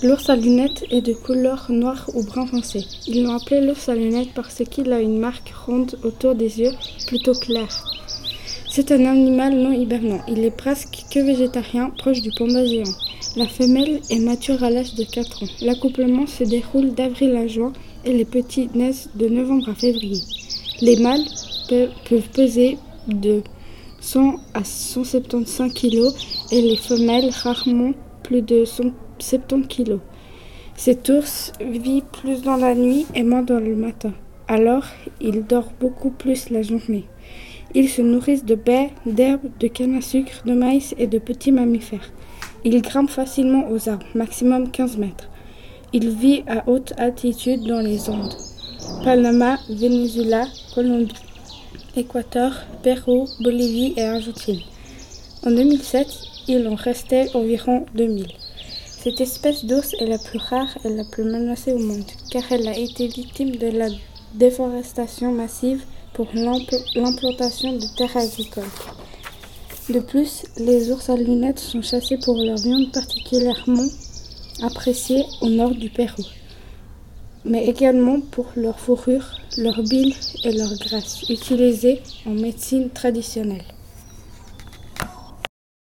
L'ours à lunettes est de couleur noire ou brun foncé. Ils l'ont appelé l'ours à parce qu'il a une marque ronde autour des yeux, plutôt claire. C'est un animal non hibernant. Il est presque que végétarien, proche du panda géant. La femelle est mature à l'âge de 4 ans. L'accouplement se déroule d'avril à juin et les petits naissent de novembre à février. Les mâles peuvent peser de 100 à 175 kg et les femelles rarement plus de 170 kg. Cet ours vit plus dans la nuit et moins dans le matin. Alors, il dort beaucoup plus la journée. Ils se nourrissent de baies, d'herbes, de canne à sucre, de maïs et de petits mammifères. Il grimpe facilement aux arbres, maximum 15 mètres. Il vit à haute altitude dans les Andes. Panama, Venezuela, Colombie, Équateur, Pérou, Bolivie et Argentine. En 2007, il en restait environ 2000. Cette espèce d'ours est la plus rare et la plus menacée au monde, car elle a été victime de la déforestation massive pour l'implantation de terres agricoles. De plus, les ours à lunettes sont chassés pour leur viande particulièrement appréciée au nord du Pérou, mais également pour leur fourrure, leur bile et leur graisse, utilisées en médecine traditionnelle.